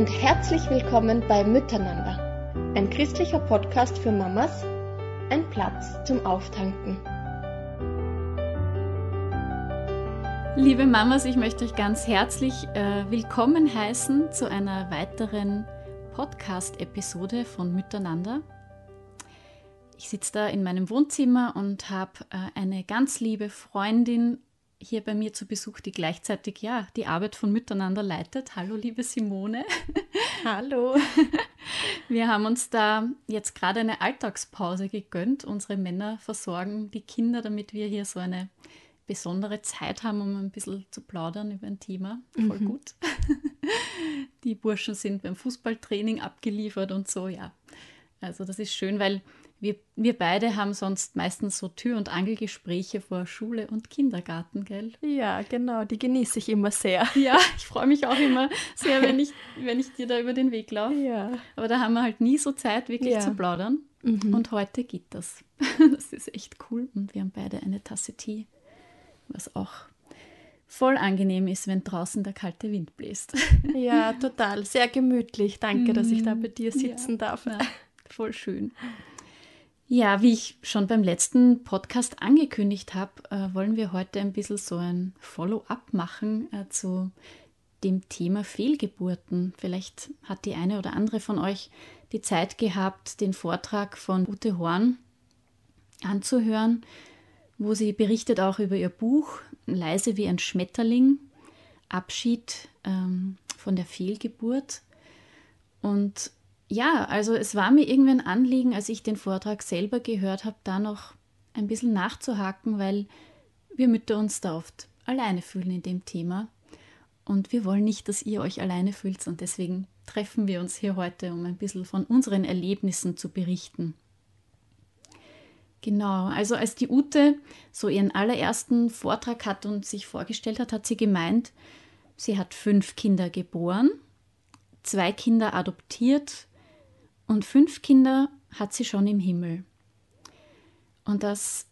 und herzlich willkommen bei Miteinander, ein christlicher Podcast für Mamas, ein Platz zum Auftanken. Liebe Mamas, ich möchte euch ganz herzlich äh, willkommen heißen zu einer weiteren Podcast-Episode von Miteinander. Ich sitze da in meinem Wohnzimmer und habe äh, eine ganz liebe Freundin hier bei mir zu Besuch, die gleichzeitig ja die Arbeit von Miteinander leitet. Hallo, liebe Simone. Hallo. Wir haben uns da jetzt gerade eine Alltagspause gegönnt. Unsere Männer versorgen die Kinder, damit wir hier so eine besondere Zeit haben, um ein bisschen zu plaudern über ein Thema. Voll mhm. gut. Die Burschen sind beim Fußballtraining abgeliefert und so, ja. Also das ist schön, weil wir, wir beide haben sonst meistens so Tür- und Angelgespräche vor Schule und Kindergarten, gell? Ja, genau, die genieße ich immer sehr. Ja, ich freue mich auch immer sehr, wenn ich, wenn ich dir da über den Weg laufe. Ja. Aber da haben wir halt nie so Zeit, wirklich ja. zu plaudern. Mhm. Und heute geht das. Das ist echt cool. Und wir haben beide eine Tasse Tee, was auch voll angenehm ist, wenn draußen der kalte Wind bläst. Ja, total. Sehr gemütlich. Danke, dass ich da bei dir sitzen ja. darf. Ja, voll schön. Ja, wie ich schon beim letzten Podcast angekündigt habe, äh, wollen wir heute ein bisschen so ein Follow-up machen äh, zu dem Thema Fehlgeburten. Vielleicht hat die eine oder andere von euch die Zeit gehabt, den Vortrag von Ute Horn anzuhören, wo sie berichtet auch über ihr Buch Leise wie ein Schmetterling, Abschied ähm, von der Fehlgeburt. Und ja, also es war mir irgendwie ein Anliegen, als ich den Vortrag selber gehört habe, da noch ein bisschen nachzuhaken, weil wir Mütter uns da oft alleine fühlen in dem Thema. Und wir wollen nicht, dass ihr euch alleine fühlt und deswegen treffen wir uns hier heute, um ein bisschen von unseren Erlebnissen zu berichten. Genau, also als die Ute so ihren allerersten Vortrag hat und sich vorgestellt hat, hat sie gemeint, sie hat fünf Kinder geboren, zwei Kinder adoptiert und fünf Kinder hat sie schon im Himmel. Und das,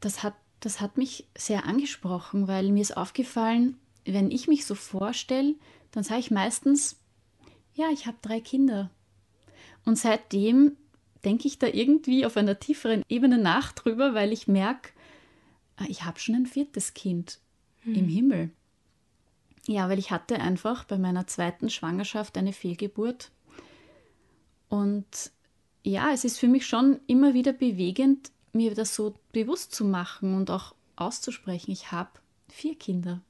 das, hat, das hat mich sehr angesprochen, weil mir ist aufgefallen, wenn ich mich so vorstelle, dann sage ich meistens, ja, ich habe drei Kinder. Und seitdem denke ich da irgendwie auf einer tieferen Ebene nach drüber, weil ich merke, ah, ich habe schon ein viertes Kind hm. im Himmel. Ja, weil ich hatte einfach bei meiner zweiten Schwangerschaft eine Fehlgeburt und ja, es ist für mich schon immer wieder bewegend, mir das so bewusst zu machen und auch auszusprechen. Ich habe vier Kinder.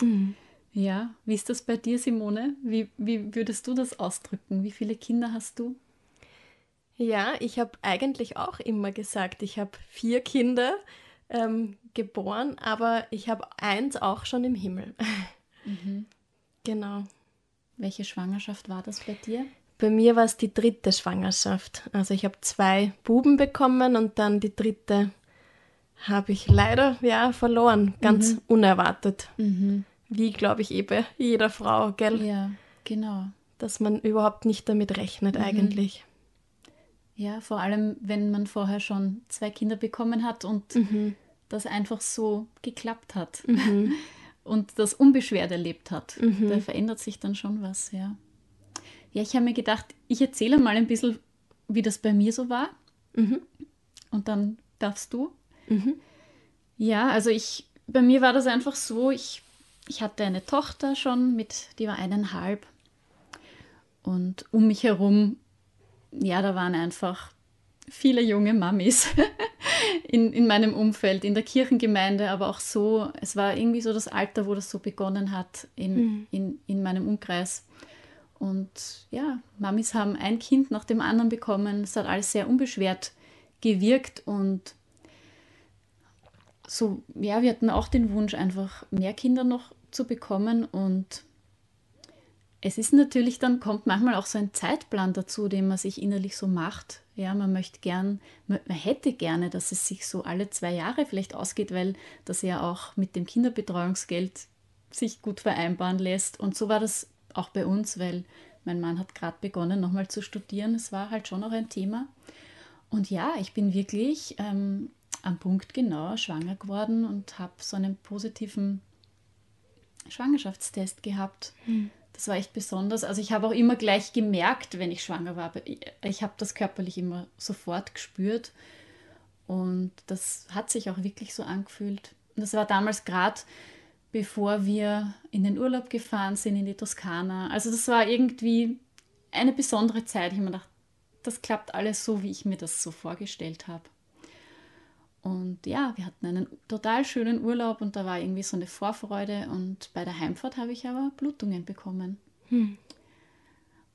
Mhm. Ja, wie ist das bei dir, Simone? Wie, wie würdest du das ausdrücken? Wie viele Kinder hast du? Ja, ich habe eigentlich auch immer gesagt, ich habe vier Kinder ähm, geboren, aber ich habe eins auch schon im Himmel. Mhm. Genau. Welche Schwangerschaft war das bei dir? Bei mir war es die dritte Schwangerschaft. Also ich habe zwei Buben bekommen und dann die dritte habe ich leider ja verloren, ganz mhm. unerwartet. Mhm. Wie, glaube ich, eben jeder Frau, gell? Ja, genau. Dass man überhaupt nicht damit rechnet mhm. eigentlich. Ja, vor allem, wenn man vorher schon zwei Kinder bekommen hat und mhm. das einfach so geklappt hat mhm. und das unbeschwert erlebt hat. Mhm. Da verändert sich dann schon was, ja. Ja, ich habe mir gedacht, ich erzähle mal ein bisschen, wie das bei mir so war. Mhm. Und dann darfst du. Mhm. Ja, also ich, bei mir war das einfach so, ich, ich hatte eine Tochter schon mit, die war eineinhalb. Und um mich herum, ja, da waren einfach viele junge Mamis in, in meinem Umfeld, in der Kirchengemeinde, aber auch so, es war irgendwie so das Alter, wo das so begonnen hat in, mhm. in, in meinem Umkreis. Und ja, Mamis haben ein Kind nach dem anderen bekommen. Es hat alles sehr unbeschwert gewirkt und so, ja, wir hatten auch den Wunsch, einfach mehr Kinder noch zu bekommen und es ist natürlich dann, kommt manchmal auch so ein Zeitplan dazu, den man sich innerlich so macht. Ja, man möchte gern, man, hätte gerne, dass es sich so alle zwei Jahre vielleicht ausgeht, weil das ja auch mit dem Kinderbetreuungsgeld sich gut vereinbaren lässt. Und so war das auch bei uns, weil mein Mann hat gerade begonnen, nochmal zu studieren. Es war halt schon noch ein Thema. Und ja, ich bin wirklich ähm, am Punkt genau schwanger geworden und habe so einen positiven Schwangerschaftstest gehabt. Hm. das war echt besonders. Also ich habe auch immer gleich gemerkt, wenn ich schwanger war. Ich habe das körperlich immer sofort gespürt. Und das hat sich auch wirklich so angefühlt. Und das war damals gerade, bevor wir in den Urlaub gefahren sind, in die Toskana. Also das war irgendwie eine besondere Zeit. Ich habe mir gedacht, das klappt alles so, wie ich mir das so vorgestellt habe. Und ja, wir hatten einen total schönen Urlaub und da war irgendwie so eine Vorfreude. Und bei der Heimfahrt habe ich aber Blutungen bekommen. Hm.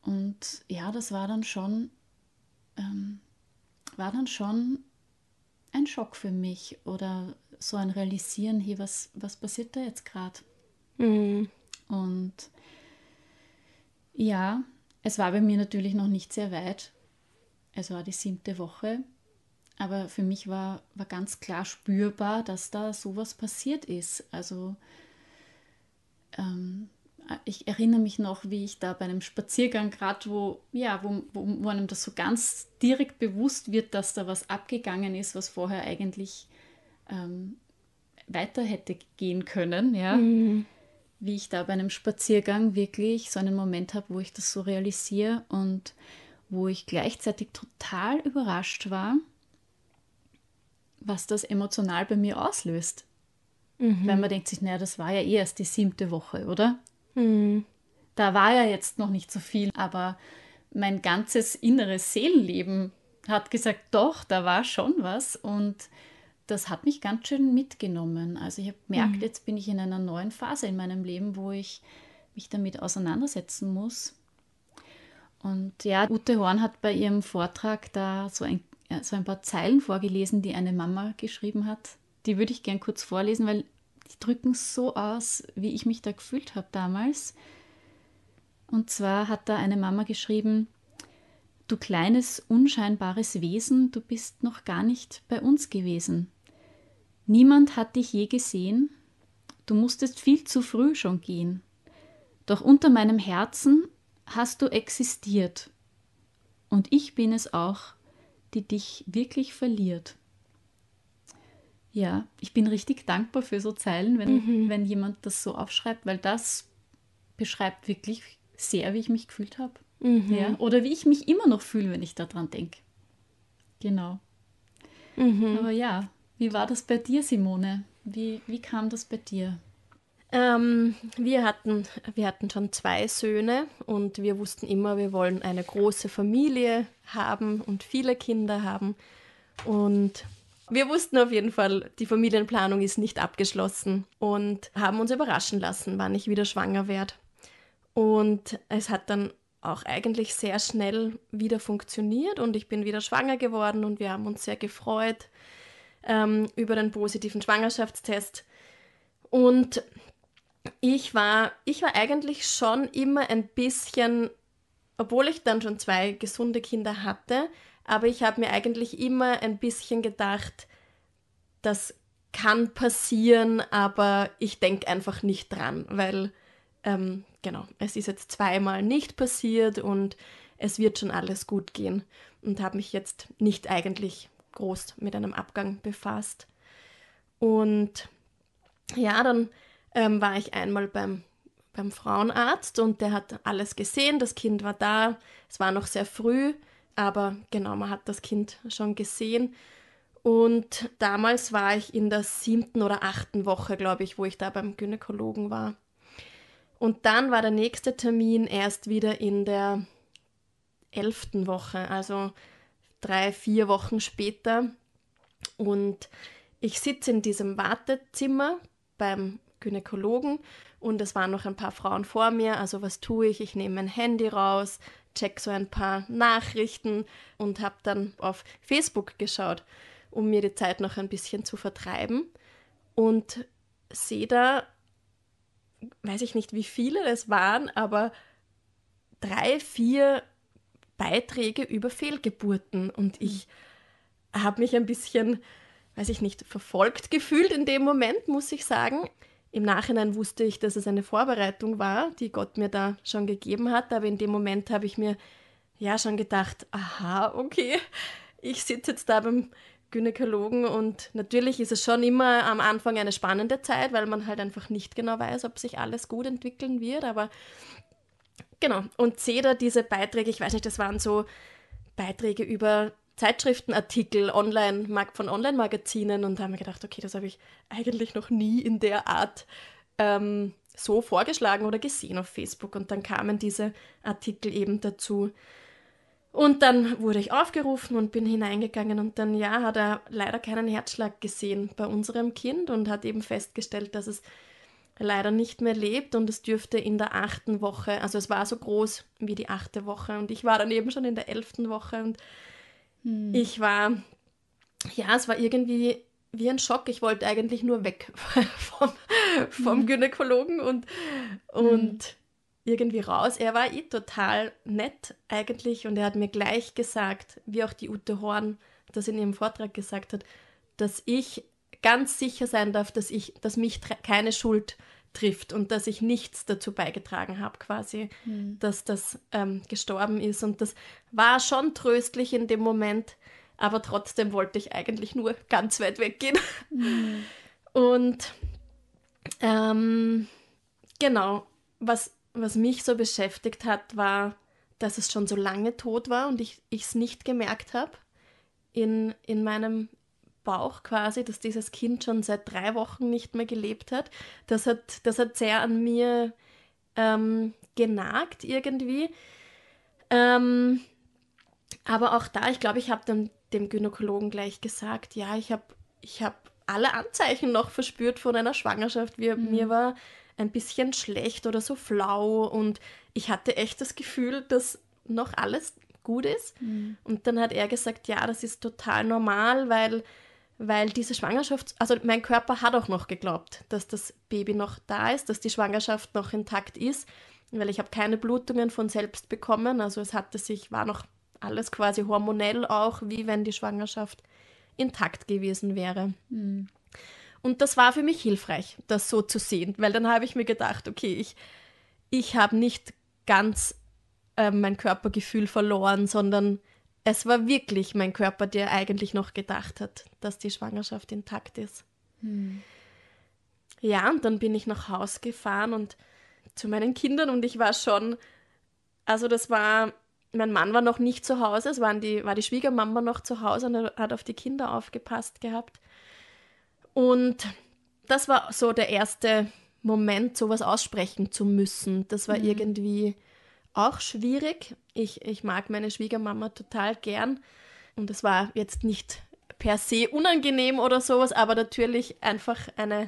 Und ja, das war dann schon, ähm, war dann schon ein Schock für mich oder so ein Realisieren, hier, was, was passiert da jetzt gerade? Mhm. Und ja, es war bei mir natürlich noch nicht sehr weit. Es war die siebte Woche. Aber für mich war, war ganz klar spürbar, dass da sowas passiert ist. Also ähm, ich erinnere mich noch, wie ich da bei einem Spaziergang gerade, wo, ja, wo, wo, wo, einem das so ganz direkt bewusst wird, dass da was abgegangen ist, was vorher eigentlich ähm, weiter hätte gehen können, ja. Mhm. Wie ich da bei einem Spaziergang wirklich so einen Moment habe, wo ich das so realisiere und wo ich gleichzeitig total überrascht war, was das emotional bei mir auslöst. Mhm. Weil man denkt sich, naja, das war ja eh erst die siebte Woche, oder? Mhm. Da war ja jetzt noch nicht so viel, aber mein ganzes inneres Seelenleben hat gesagt, doch, da war schon was und das hat mich ganz schön mitgenommen. Also ich habe gemerkt, mhm. jetzt bin ich in einer neuen Phase in meinem Leben, wo ich mich damit auseinandersetzen muss. Und ja, Ute Horn hat bei ihrem Vortrag da so ein, so ein paar Zeilen vorgelesen, die eine Mama geschrieben hat. Die würde ich gern kurz vorlesen, weil die drücken so aus, wie ich mich da gefühlt habe damals. Und zwar hat da eine Mama geschrieben, Du kleines, unscheinbares Wesen, du bist noch gar nicht bei uns gewesen. Niemand hat dich je gesehen, du musstest viel zu früh schon gehen. Doch unter meinem Herzen hast du existiert. Und ich bin es auch, die dich wirklich verliert. Ja, ich bin richtig dankbar für so Zeilen, wenn, mhm. wenn jemand das so aufschreibt, weil das beschreibt wirklich sehr, wie ich mich gefühlt habe. Mhm. Ja, oder wie ich mich immer noch fühle, wenn ich daran denke. Genau. Mhm. Aber ja, wie war das bei dir, Simone? Wie, wie kam das bei dir? Ähm, wir, hatten, wir hatten schon zwei Söhne und wir wussten immer, wir wollen eine große Familie haben und viele Kinder haben. Und wir wussten auf jeden Fall, die Familienplanung ist nicht abgeschlossen und haben uns überraschen lassen, wann ich wieder schwanger werde. Und es hat dann auch eigentlich sehr schnell wieder funktioniert und ich bin wieder schwanger geworden und wir haben uns sehr gefreut ähm, über den positiven Schwangerschaftstest. Und ich war, ich war eigentlich schon immer ein bisschen, obwohl ich dann schon zwei gesunde Kinder hatte, aber ich habe mir eigentlich immer ein bisschen gedacht, das kann passieren, aber ich denke einfach nicht dran, weil ähm, genau, es ist jetzt zweimal nicht passiert und es wird schon alles gut gehen und habe mich jetzt nicht eigentlich groß mit einem Abgang befasst. Und ja, dann ähm, war ich einmal beim, beim Frauenarzt und der hat alles gesehen, das Kind war da, es war noch sehr früh aber genau, man hat das Kind schon gesehen. Und damals war ich in der siebten oder achten Woche, glaube ich, wo ich da beim Gynäkologen war. Und dann war der nächste Termin erst wieder in der elften Woche, also drei, vier Wochen später. Und ich sitze in diesem Wartezimmer beim Gynäkologen und es waren noch ein paar Frauen vor mir. Also was tue ich? Ich nehme mein Handy raus, check so ein paar Nachrichten und habe dann auf Facebook geschaut, um mir die Zeit noch ein bisschen zu vertreiben. Und sehe da, weiß ich nicht, wie viele das waren, aber drei, vier Beiträge über Fehlgeburten. Und ich habe mich ein bisschen, weiß ich nicht, verfolgt gefühlt in dem Moment, muss ich sagen. Im Nachhinein wusste ich, dass es eine Vorbereitung war, die Gott mir da schon gegeben hat, aber in dem Moment habe ich mir ja schon gedacht, aha, okay, ich sitze jetzt da beim Gynäkologen und natürlich ist es schon immer am Anfang eine spannende Zeit, weil man halt einfach nicht genau weiß, ob sich alles gut entwickeln wird, aber Genau. Und sehe da diese Beiträge, ich weiß nicht, das waren so Beiträge über Zeitschriftenartikel online, von Online-Magazinen und da haben wir gedacht, okay, das habe ich eigentlich noch nie in der Art ähm, so vorgeschlagen oder gesehen auf Facebook. Und dann kamen diese Artikel eben dazu. Und dann wurde ich aufgerufen und bin hineingegangen und dann, ja, hat er leider keinen Herzschlag gesehen bei unserem Kind und hat eben festgestellt, dass es leider nicht mehr lebt und es dürfte in der achten Woche, also es war so groß wie die achte Woche und ich war dann eben schon in der elften Woche und hm. ich war, ja, es war irgendwie wie ein Schock. Ich wollte eigentlich nur weg vom, vom hm. Gynäkologen und, und hm. irgendwie raus. Er war eh total nett eigentlich und er hat mir gleich gesagt, wie auch die Ute Horn das in ihrem Vortrag gesagt hat, dass ich ganz sicher sein darf, dass ich, dass mich keine Schuld trifft und dass ich nichts dazu beigetragen habe, quasi, mhm. dass das ähm, gestorben ist. Und das war schon tröstlich in dem Moment, aber trotzdem wollte ich eigentlich nur ganz weit weggehen. Mhm. Und ähm, genau, was, was mich so beschäftigt hat, war, dass es schon so lange tot war und ich es nicht gemerkt habe in, in meinem Bauch quasi, dass dieses Kind schon seit drei Wochen nicht mehr gelebt hat. Das hat, das hat sehr an mir ähm, genagt irgendwie. Ähm, aber auch da, ich glaube, ich habe dem, dem Gynäkologen gleich gesagt, ja, ich habe ich hab alle Anzeichen noch verspürt von einer Schwangerschaft. Wir, mhm. Mir war ein bisschen schlecht oder so flau und ich hatte echt das Gefühl, dass noch alles gut ist. Mhm. Und dann hat er gesagt, ja, das ist total normal, weil weil diese Schwangerschaft, also mein Körper hat auch noch geglaubt, dass das Baby noch da ist, dass die Schwangerschaft noch intakt ist, weil ich habe keine Blutungen von selbst bekommen, also es hatte sich, war noch alles quasi hormonell auch, wie wenn die Schwangerschaft intakt gewesen wäre. Mhm. Und das war für mich hilfreich, das so zu sehen, weil dann habe ich mir gedacht, okay, ich, ich habe nicht ganz äh, mein Körpergefühl verloren, sondern es war wirklich mein Körper, der eigentlich noch gedacht hat, dass die Schwangerschaft intakt ist. Hm. Ja, und dann bin ich nach Haus gefahren und zu meinen Kindern und ich war schon, also das war, mein Mann war noch nicht zu Hause, es waren die, war die Schwiegermama noch zu Hause und hat auf die Kinder aufgepasst gehabt. Und das war so der erste Moment, sowas aussprechen zu müssen. Das war mhm. irgendwie auch schwierig. Ich, ich mag meine Schwiegermama total gern und es war jetzt nicht per se unangenehm oder sowas, aber natürlich einfach eine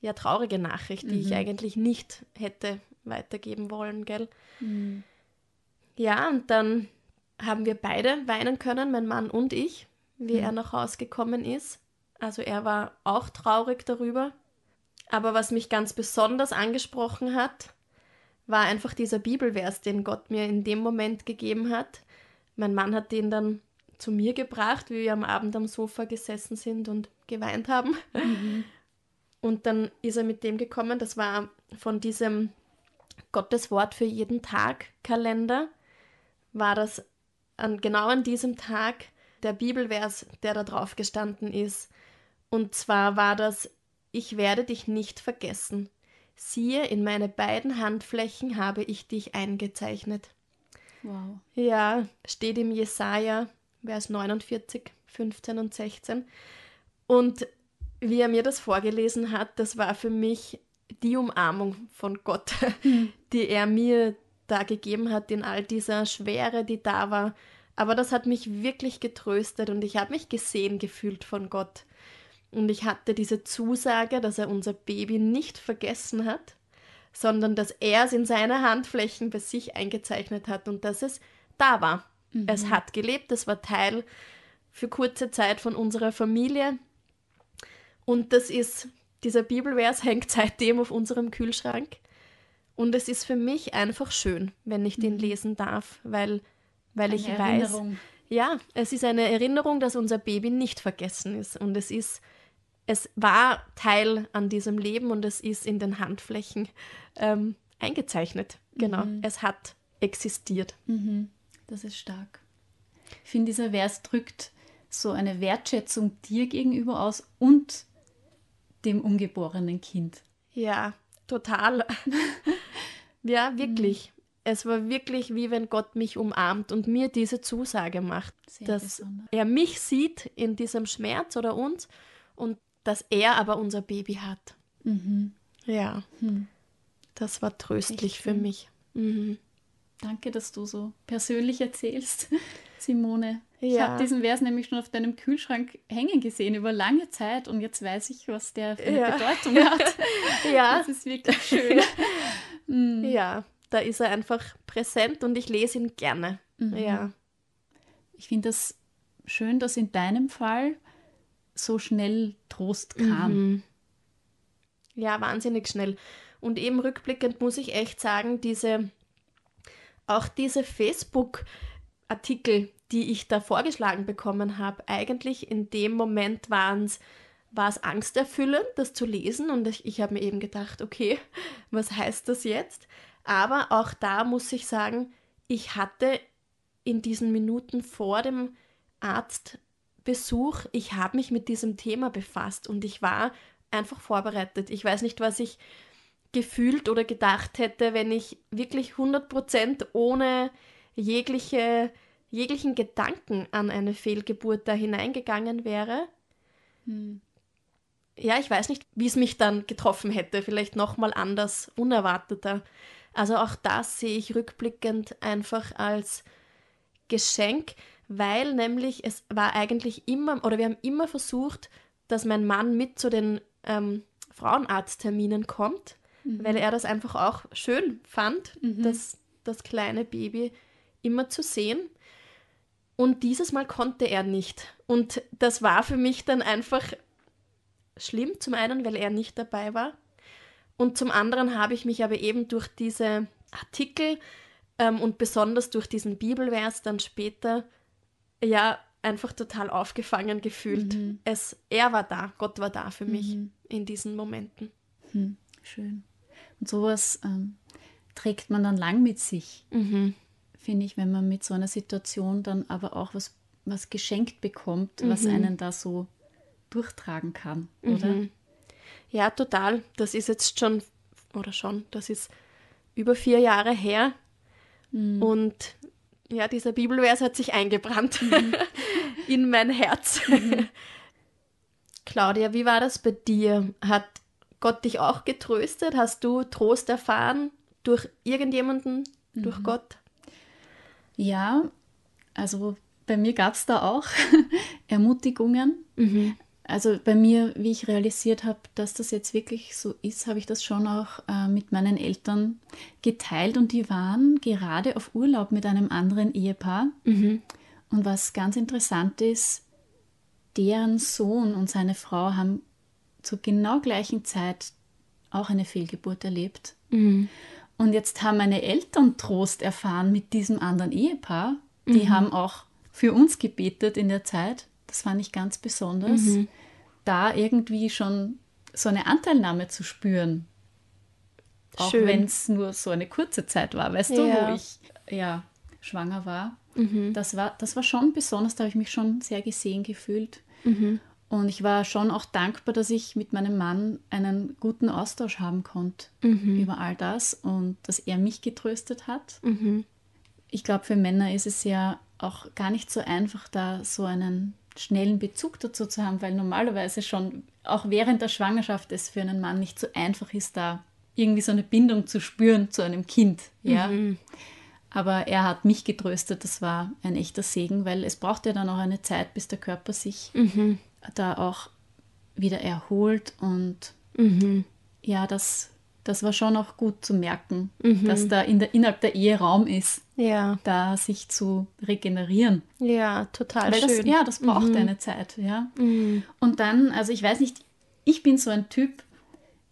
ja, traurige Nachricht, die mhm. ich eigentlich nicht hätte weitergeben wollen, gell? Mhm. Ja, und dann haben wir beide weinen können, mein Mann und ich, wie mhm. er nach Hause gekommen ist. Also er war auch traurig darüber. Aber was mich ganz besonders angesprochen hat, war einfach dieser Bibelvers, den Gott mir in dem Moment gegeben hat. Mein Mann hat den dann zu mir gebracht, wie wir am Abend am Sofa gesessen sind und geweint haben. Mhm. Und dann ist er mit dem gekommen, das war von diesem Gottes Wort für jeden Tag Kalender, war das an, genau an diesem Tag der Bibelvers, der da drauf gestanden ist. Und zwar war das, ich werde dich nicht vergessen. Siehe, in meine beiden Handflächen habe ich dich eingezeichnet. Wow. Ja, steht im Jesaja, Vers 49, 15 und 16. Und wie er mir das vorgelesen hat, das war für mich die Umarmung von Gott, hm. die er mir da gegeben hat in all dieser Schwere, die da war. Aber das hat mich wirklich getröstet und ich habe mich gesehen gefühlt von Gott. Und ich hatte diese Zusage, dass er unser Baby nicht vergessen hat, sondern dass er es in seine Handflächen bei sich eingezeichnet hat und dass es da war. Mhm. Es hat gelebt, es war Teil für kurze Zeit von unserer Familie. Und das ist, dieser Bibelvers hängt seitdem auf unserem Kühlschrank. Und es ist für mich einfach schön, wenn ich den mhm. lesen darf, weil, weil ich weiß, ja, es ist eine Erinnerung, dass unser Baby nicht vergessen ist. Und es ist es war Teil an diesem Leben und es ist in den Handflächen ähm, eingezeichnet. Genau, mhm. es hat existiert. Mhm. Das ist stark. Ich finde, dieser Vers drückt so eine Wertschätzung dir gegenüber aus und dem ungeborenen Kind. Ja, total. ja, wirklich. es war wirklich wie wenn Gott mich umarmt und mir diese Zusage macht, Sehr dass besonders. er mich sieht in diesem Schmerz oder uns und dass er aber unser Baby hat. Mhm. Ja, Hm. das war tröstlich für mich. Mhm. Danke, dass du so persönlich erzählst, Simone. Ich Ja. habe diesen Vers nämlich schon auf deinem Kühlschrank hängen gesehen über lange Zeit und jetzt weiß ich, was der für eine Ja. Bedeutung hat. Ja, Das ist wirklich schön. Mhm. ja, da ist er einfach präsent und ich lese ihn gerne. Mhm. Ja, Ich finde das schön, dass in deinem Fall so schnell Trost kam. Mhm. Ja, wahnsinnig schnell. Und eben rückblickend muss ich echt sagen, diese, auch diese Facebook-Artikel, die ich da vorgeschlagen bekommen habe, eigentlich in dem Moment waren's, war es angsterfüllend, das zu lesen. Und ich, ich habe mir eben gedacht, okay, was heißt das jetzt? Aber auch da muss ich sagen, ich hatte in diesen Minuten vor dem Arztbesuch, ich habe mich mit diesem Thema befasst und ich war einfach vorbereitet. Ich weiß nicht, was ich gefühlt oder gedacht hätte, wenn ich wirklich 100% ohne jegliche, jeglichen Gedanken an eine Fehlgeburt da hineingegangen wäre. Hm. Ja, ich weiß nicht, wie es mich dann getroffen hätte, vielleicht nochmal anders, unerwarteter. Also auch das sehe ich rückblickend einfach als Geschenk, weil nämlich es war eigentlich immer, oder wir haben immer versucht, dass mein Mann mit zu den ähm, Frauenarztterminen kommt, weil er das einfach auch schön fand, das, das kleine Baby immer zu sehen. Und dieses Mal konnte er nicht. Und das war für mich dann einfach schlimm, zum einen, weil er nicht dabei war. Und zum anderen habe ich mich aber eben durch diese Artikel ähm, und besonders durch diesen Bibelvers dann später ja einfach total aufgefangen gefühlt. Es, er war da, Gott war da für mich in diesen Momenten. Hm. Schön. Und sowas ähm, trägt man dann lang mit sich, Mhm. finde ich, wenn man mit so einer Situation dann aber auch was, was geschenkt bekommt, was einen da so durchtragen kann, oder? Mhm. Ja, total. Das ist jetzt schon, oder schon, das ist über vier Jahre her. Und ja, dieser Bibelvers hat sich eingebrannt in mein Herz. Claudia, wie war das bei dir? Hat Gott dich auch getröstet? Hast du Trost erfahren durch irgendjemanden, durch Gott? Ja, also bei mir gab es da auch Ermutigungen. Also bei mir, wie ich realisiert habe, dass das jetzt wirklich so ist, habe ich das schon auch äh, mit meinen Eltern geteilt und die waren gerade auf Urlaub mit einem anderen Ehepaar. Und was ganz interessant ist, deren Sohn und seine Frau haben zur genau gleichen Zeit auch eine Fehlgeburt erlebt. Und jetzt haben meine Eltern Trost erfahren mit diesem anderen Ehepaar. Die haben auch für uns gebetet in der Zeit. Das fand ich ganz besonders. Da irgendwie schon so eine Anteilnahme zu spüren. Auch wenn es nur so eine kurze Zeit war, weißt du, Ja. wo ich ja, schwanger war. Das, war. das war schon besonders, da habe ich mich schon sehr gesehen gefühlt. Und ich war schon auch dankbar, dass ich mit meinem Mann einen guten Austausch haben konnte über all das und dass er mich getröstet hat. Ich glaube, für Männer ist es ja auch gar nicht so einfach, da so einen schnellen Bezug dazu zu haben, weil normalerweise schon auch während der Schwangerschaft es für einen Mann nicht so einfach ist, da irgendwie so eine Bindung zu spüren zu einem Kind. Ja. Aber er hat mich getröstet, das war ein echter Segen, weil es braucht ja dann auch eine Zeit, bis der Körper sich da auch wieder erholt und ja, das, das war schon auch gut zu merken, dass da in der, innerhalb der Ehe Raum ist, Ja, da sich zu regenerieren. ja, total Weil das, schön. ja, das braucht eine Zeit, ja. Und dann, also ich weiß nicht, ich bin so ein Typ,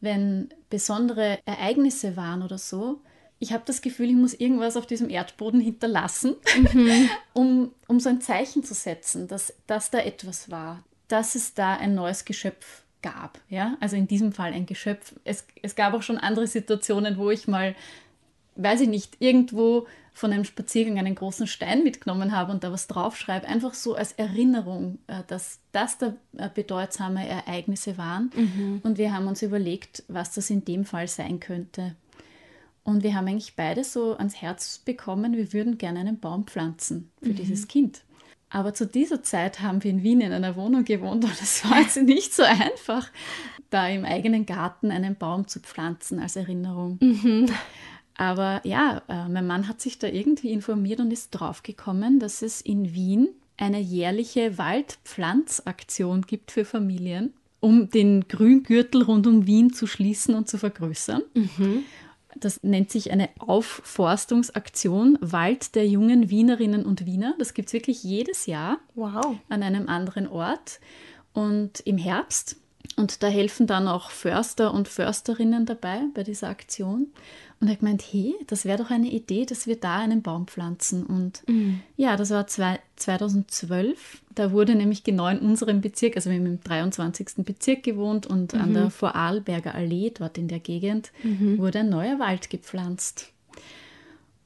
wenn besondere Ereignisse waren oder so, ich habe das Gefühl, ich muss irgendwas auf diesem Erdboden hinterlassen, um, um so ein Zeichen zu setzen, dass, dass da etwas war, dass es da ein neues Geschöpf gab. Ja? Also in diesem Fall ein Geschöpf. Es, es gab auch schon andere Situationen, wo ich mal, weiß ich nicht, irgendwo von einem Spaziergang einen großen Stein mitgenommen habe und da was draufschreibe, einfach so als Erinnerung, äh, dass das da äh, bedeutsame Ereignisse waren. Und wir haben uns überlegt, was das in dem Fall sein könnte. Und wir haben eigentlich beide so ans Herz bekommen, wir würden gerne einen Baum pflanzen für mhm. dieses Kind. Aber zu dieser Zeit haben wir in Wien in einer Wohnung gewohnt und es war jetzt nicht so einfach, da im eigenen Garten einen Baum zu pflanzen als Erinnerung. Mhm. Aber ja, äh, mein Mann hat sich da irgendwie informiert und ist draufgekommen, dass es in Wien eine jährliche Waldpflanzaktion gibt für Familien, um den Grüngürtel rund um Wien zu schließen und zu vergrößern. Mhm. Das nennt sich eine Aufforstungsaktion Wald der jungen Wienerinnen und Wiener. Das gibt es wirklich jedes Jahr wow. an einem anderen Ort. Und im Herbst. Und da helfen dann auch Förster und Försterinnen dabei bei dieser Aktion. Und er hat gemeint, hey, das wäre doch eine Idee, dass wir da einen Baum pflanzen. Und mhm. ja, das war zwei, 2012. Da wurde nämlich genau in unserem Bezirk, also wir haben im 23. Bezirk gewohnt und mhm. an der Vorarlberger Allee, dort in der Gegend, mhm. wurde ein neuer Wald gepflanzt.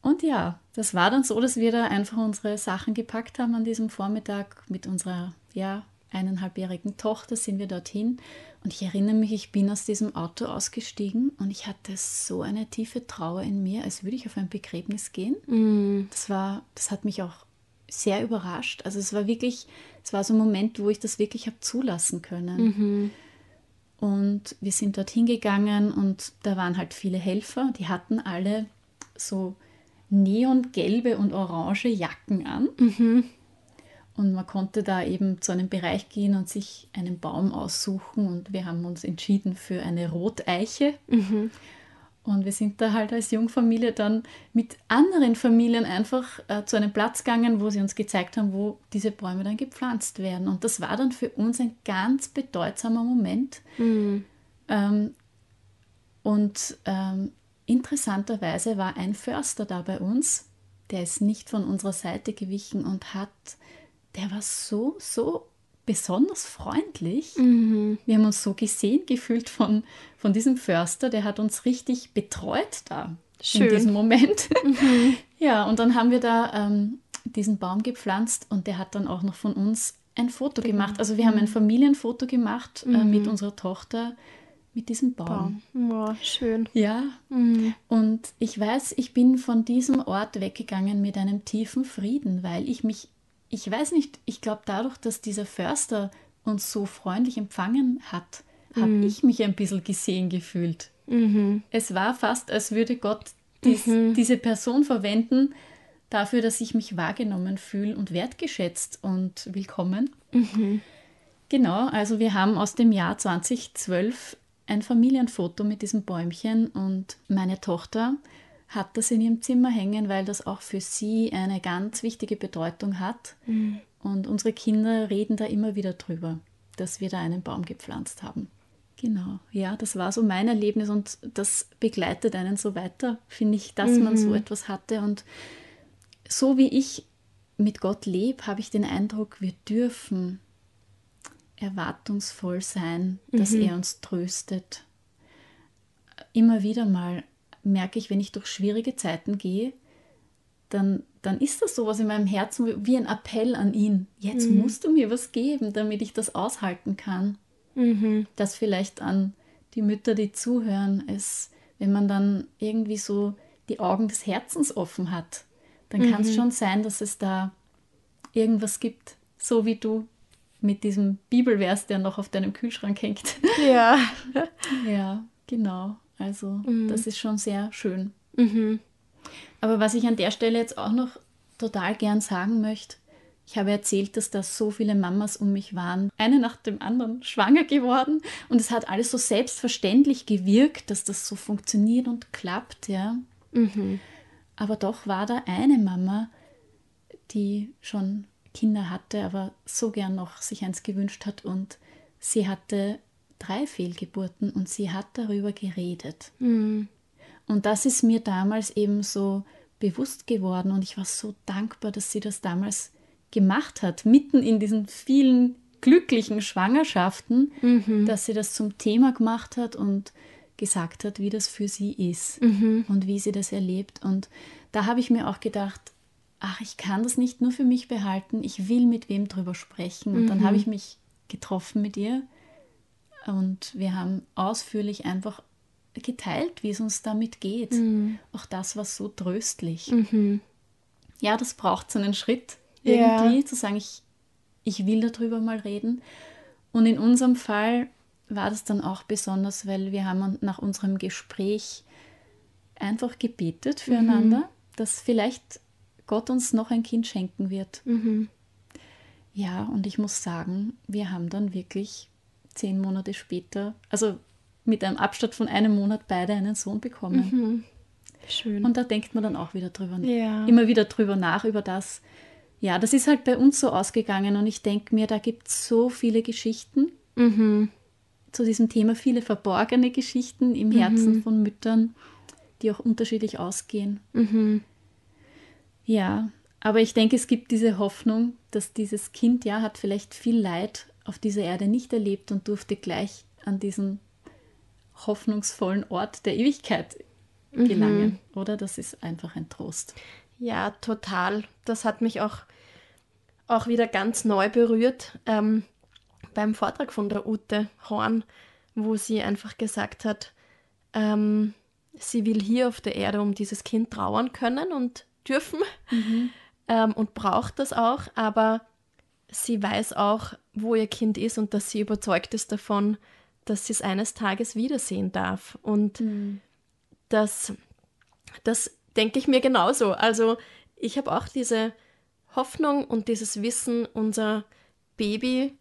Und ja, das war dann so, dass wir da einfach unsere Sachen gepackt haben an diesem Vormittag mit unserer ja, eineinhalbjährigen Tochter sind wir dorthin und ich erinnere mich, ich bin aus diesem Auto ausgestiegen und ich hatte so eine tiefe Trauer in mir, als würde ich auf ein Begräbnis gehen. Mm. Das war, das hat mich auch sehr überrascht. Also es war wirklich, es war so ein Moment, wo ich das wirklich habe zulassen können. Mhm. Und wir sind dorthin gegangen und da waren halt viele Helfer, die hatten alle so neongelbe und orange Jacken an. Mhm. Und man konnte da eben zu einem Bereich gehen und sich einen Baum aussuchen. Und wir haben uns entschieden für eine Roteiche. Mhm. Und wir sind da halt als Jungfamilie dann mit anderen Familien einfach äh, zu einem Platz gegangen, wo sie uns gezeigt haben, wo diese Bäume dann gepflanzt werden. Und das war dann für uns ein ganz bedeutsamer Moment. Mhm. Ähm, und ähm, interessanterweise war ein Förster da bei uns, der ist nicht von unserer Seite gewichen und hat der war so, so besonders freundlich. Mhm. Wir haben uns so gesehen gefühlt von, von diesem Förster, der hat uns richtig betreut da Schön. in diesem Moment. Mhm. ja, und dann haben wir da ähm, diesen Baum gepflanzt und der hat dann auch noch von uns ein Foto genau. gemacht. Also wir haben ein mhm. Familienfoto gemacht äh, mit mhm. unserer Tochter mit diesem Baum. Baum. Oh, schön. Ja. Mhm. Und ich weiß, ich bin von diesem Ort weggegangen mit einem tiefen Frieden, weil ich mich ich weiß nicht, ich glaube dadurch, dass dieser Förster uns so freundlich empfangen hat, habe mhm. ich mich ein bisschen gesehen gefühlt. Mhm. Es war fast, als würde Gott dies, mhm. diese Person verwenden dafür, dass ich mich wahrgenommen fühle und wertgeschätzt und willkommen. Mhm. Genau, also wir haben aus dem Jahr 2012 ein Familienfoto mit diesem Bäumchen und meine Tochter hat das in ihrem Zimmer hängen, weil das auch für sie eine ganz wichtige Bedeutung hat. Mhm. Und unsere Kinder reden da immer wieder drüber, dass wir da einen Baum gepflanzt haben. Genau, ja, das war so mein Erlebnis und das begleitet einen so weiter, finde ich, dass mhm. man so mhm. etwas hatte. Und so wie ich mit Gott lebe, habe ich den Eindruck, wir dürfen erwartungsvoll sein, dass mhm. er uns tröstet. Immer wieder mal merke ich, wenn ich durch schwierige Zeiten gehe, dann, dann ist das sowas in meinem Herzen wie ein Appell an ihn. Jetzt mhm. musst du mir was geben, damit ich das aushalten kann. Mhm. Das vielleicht an die Mütter, die zuhören, ist, wenn man dann irgendwie so die Augen des Herzens offen hat, dann mhm. kann es schon sein, dass es da irgendwas gibt, so wie du mit diesem Bibelvers, der noch auf deinem Kühlschrank hängt. Ja. ja, genau. Also mhm. das ist schon sehr schön. Mhm. Aber was ich an der Stelle jetzt auch noch total gern sagen möchte, ich habe erzählt, dass da so viele Mamas um mich waren, eine nach dem anderen schwanger geworden und es hat alles so selbstverständlich gewirkt, dass das so funktioniert und klappt, ja. Mhm. Aber doch war da eine Mama, die schon Kinder hatte, aber so gern noch sich eins gewünscht hat und sie hatte drei Fehlgeburten und sie hat darüber geredet. Mhm. Und das ist mir damals eben so bewusst geworden und ich war so dankbar, dass sie das damals gemacht hat, mitten in diesen vielen glücklichen Schwangerschaften, mhm. dass sie das zum Thema gemacht hat und gesagt hat, wie das für sie ist mhm. und wie sie das erlebt. Und da habe ich mir auch gedacht, ach, ich kann das nicht nur für mich behalten, ich will mit wem drüber sprechen. Und dann habe mhm. ich mich getroffen mit ihr und wir haben ausführlich einfach geteilt, wie es uns damit geht. Mhm. Auch das war so tröstlich. Mhm. Ja, das braucht so einen Schritt irgendwie, ja. zu sagen, ich, ich will darüber mal reden. Und in unserem Fall war das dann auch besonders, weil wir haben nach unserem Gespräch einfach gebetet füreinander, mhm. dass vielleicht Gott uns noch ein Kind schenken wird. Mhm. Ja, und ich muss sagen, wir haben dann wirklich zehn Monate später, also mit einem Abstand von einem Monat beide einen Sohn bekommen. Mhm. Schön. Und da denkt man dann auch wieder drüber, ja. immer wieder drüber nach, über das. Ja, das ist halt bei uns so ausgegangen und ich denke mir, da gibt es so viele Geschichten mhm. zu diesem Thema, viele verborgene Geschichten im Herzen mhm. von Müttern, die auch unterschiedlich ausgehen. Mhm. Ja, aber ich denke, es gibt diese Hoffnung, dass dieses Kind ja hat vielleicht viel Leid auf dieser Erde nicht erlebt und durfte gleich an diesen hoffnungsvollen Ort der Ewigkeit mhm. gelangen, mhm. oder? Das ist einfach ein Trost. Ja, total. Das hat mich auch, auch wieder ganz neu berührt ähm, beim Vortrag von der Ute Horn, wo sie einfach gesagt hat, ähm, sie will hier auf der Erde um dieses Kind trauern können und dürfen mhm. ähm, und braucht das auch, aber sie weiß auch, wo ihr Kind ist und dass sie überzeugt ist davon, dass sie es eines Tages wiedersehen darf. Und mhm. das, das denke ich mir genauso. Also ich habe auch diese Hoffnung und dieses Wissen, unser Baby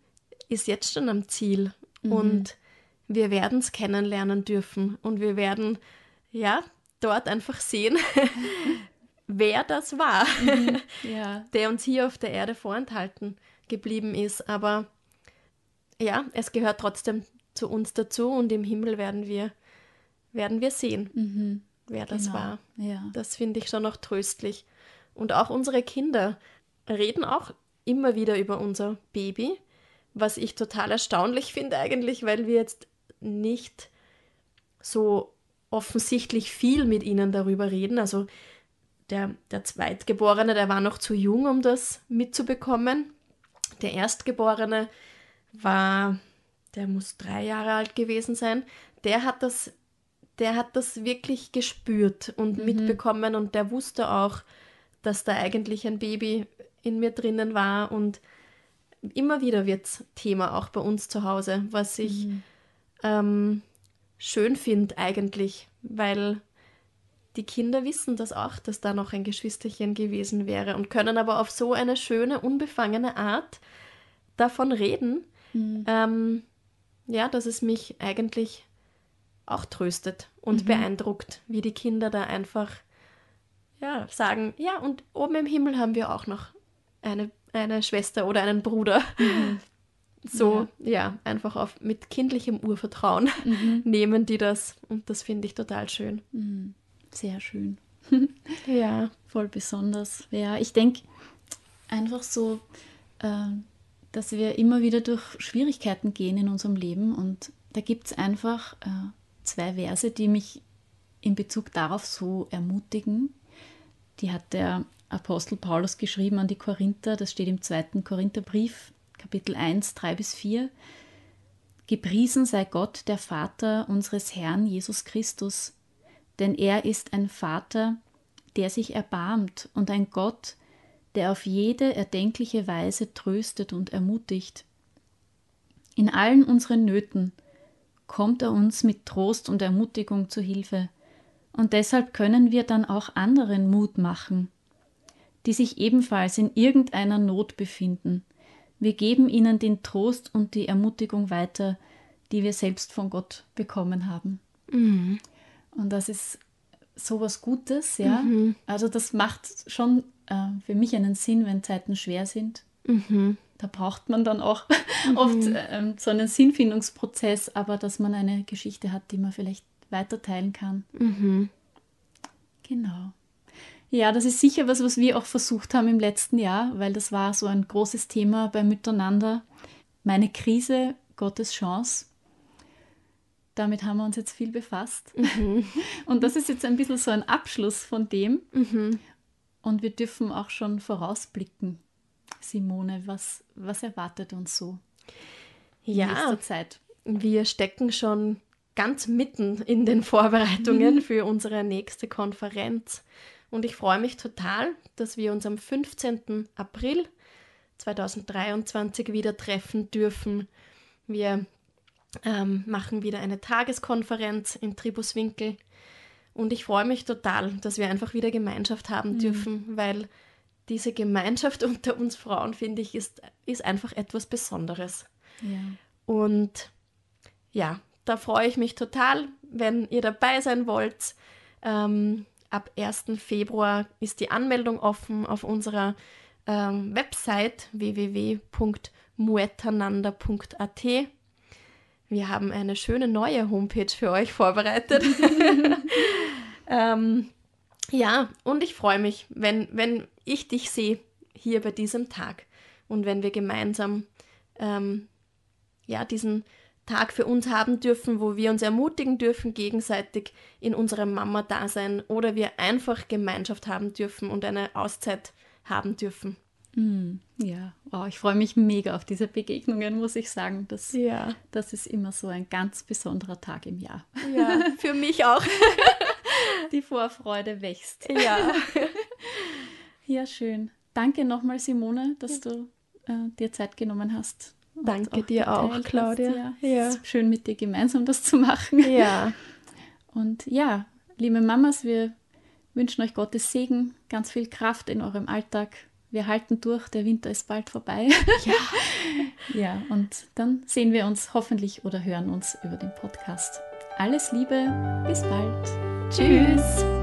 ist jetzt schon am Ziel mhm. und wir werden es kennenlernen dürfen und wir werden ja dort einfach sehen, wer das war, mhm, ja. der uns hier auf der Erde vorenthalten geblieben ist. Aber ja, es gehört trotzdem zu uns dazu und im Himmel werden wir, werden wir sehen, mhm, wer das genau. war. Ja. Das finde ich schon noch tröstlich. Und auch unsere Kinder reden auch immer wieder über unser Baby, was ich total erstaunlich finde eigentlich, weil wir jetzt nicht so offensichtlich viel mit ihnen darüber reden. Also der, der Zweitgeborene, der war noch zu jung, um das mitzubekommen. Der Erstgeborene war, der muss drei Jahre alt gewesen sein. Der hat das, der hat das wirklich gespürt und mhm. mitbekommen und der wusste auch, dass da eigentlich ein Baby in mir drinnen war und immer wieder wird es Thema auch bei uns zu Hause, was ich mhm. ähm, schön finde eigentlich, weil die Kinder wissen das auch, dass da noch ein Geschwisterchen gewesen wäre und können aber auf so eine schöne, unbefangene Art davon reden, mhm. ähm, ja, dass es mich eigentlich auch tröstet und mhm. beeindruckt, wie die Kinder da einfach ja, sagen, ja, und oben im Himmel haben wir auch noch eine, eine Schwester oder einen Bruder. Mhm. So, ja. ja, einfach auf, mit kindlichem Urvertrauen mhm. nehmen die das und das finde ich total schön. Sehr schön. ja. Voll besonders. Ja, ich denke einfach so, äh, dass wir immer wieder durch Schwierigkeiten gehen in unserem Leben und da gibt es einfach äh, zwei Verse, die mich in Bezug darauf so ermutigen. Die hat der Apostel Paulus geschrieben an die Korinther, das steht im zweiten Korintherbrief, Kapitel 1, 3 bis 4. Gepriesen sei Gott, der Vater unseres Herrn Jesus Christus, denn er ist ein Vater, der sich erbarmt und ein Gott, der auf jede erdenkliche Weise tröstet und ermutigt. In allen unseren Nöten kommt er uns mit Trost und Ermutigung zu Hilfe, und deshalb können wir dann auch anderen Mut machen, die sich ebenfalls in irgendeiner Not befinden. Wir geben ihnen den Trost und die Ermutigung weiter, die wir selbst von Gott bekommen haben. Mhm. Und das ist sowas Gutes, ja. Mhm. Also das macht schon äh, für mich einen Sinn, wenn Zeiten schwer sind. Mhm. Da braucht man dann auch mhm. oft äh, so einen Sinnfindungsprozess, aber dass man eine Geschichte hat, die man vielleicht weiter teilen kann. Mhm. Genau. Ja, das ist sicher was, was wir auch versucht haben im letzten Jahr, weil das war so ein großes Thema bei Miteinander. Meine Krise, Gottes Chance damit haben wir uns jetzt viel befasst. Mhm. Und das ist jetzt ein bisschen so ein Abschluss von dem. Mhm. Und wir dürfen auch schon vorausblicken. Simone, was, was erwartet uns so in ja, nächster Zeit? Wir stecken schon ganz mitten in den Vorbereitungen mhm. für unsere nächste Konferenz. Und ich freue mich total, dass wir uns am 15. April 2023 wieder treffen dürfen. Wir ähm, machen wieder eine Tageskonferenz in Tribuswinkel. Und ich freue mich total, dass wir einfach wieder Gemeinschaft haben mhm. dürfen, weil diese Gemeinschaft unter uns Frauen, finde ich, ist, ist einfach etwas Besonderes. Ja. Und ja, da freue ich mich total, wenn ihr dabei sein wollt. Ähm, ab 1. Februar ist die Anmeldung offen auf unserer ähm, Website www.muetananda.at. Wir haben eine schöne neue Homepage für euch vorbereitet. ähm, ja, und ich freue mich, wenn, wenn ich dich sehe hier bei diesem Tag und wenn wir gemeinsam ähm, ja, diesen Tag für uns haben dürfen, wo wir uns ermutigen dürfen, gegenseitig in unserem Mama-Dasein oder wir einfach Gemeinschaft haben dürfen und eine Auszeit haben dürfen. Mm, ja, wow, ich freue mich mega auf diese Begegnungen, muss ich sagen. Das, ja. das ist immer so ein ganz besonderer Tag im Jahr. Ja, für mich auch. Die Vorfreude wächst. Ja. Ja, schön. Danke nochmal, Simone, dass du äh, dir Zeit genommen hast, Danke auch dir auch, Claudia. Ja, ja. schön mit dir gemeinsam das zu machen. Ja. Und ja, liebe Mamas, wir wünschen euch Gottes Segen, ganz viel Kraft in eurem Alltag. Wir halten durch, der Winter ist bald vorbei. Ja. ja, und dann sehen wir uns hoffentlich oder hören uns über den Podcast. Alles Liebe, bis bald. Tschüss.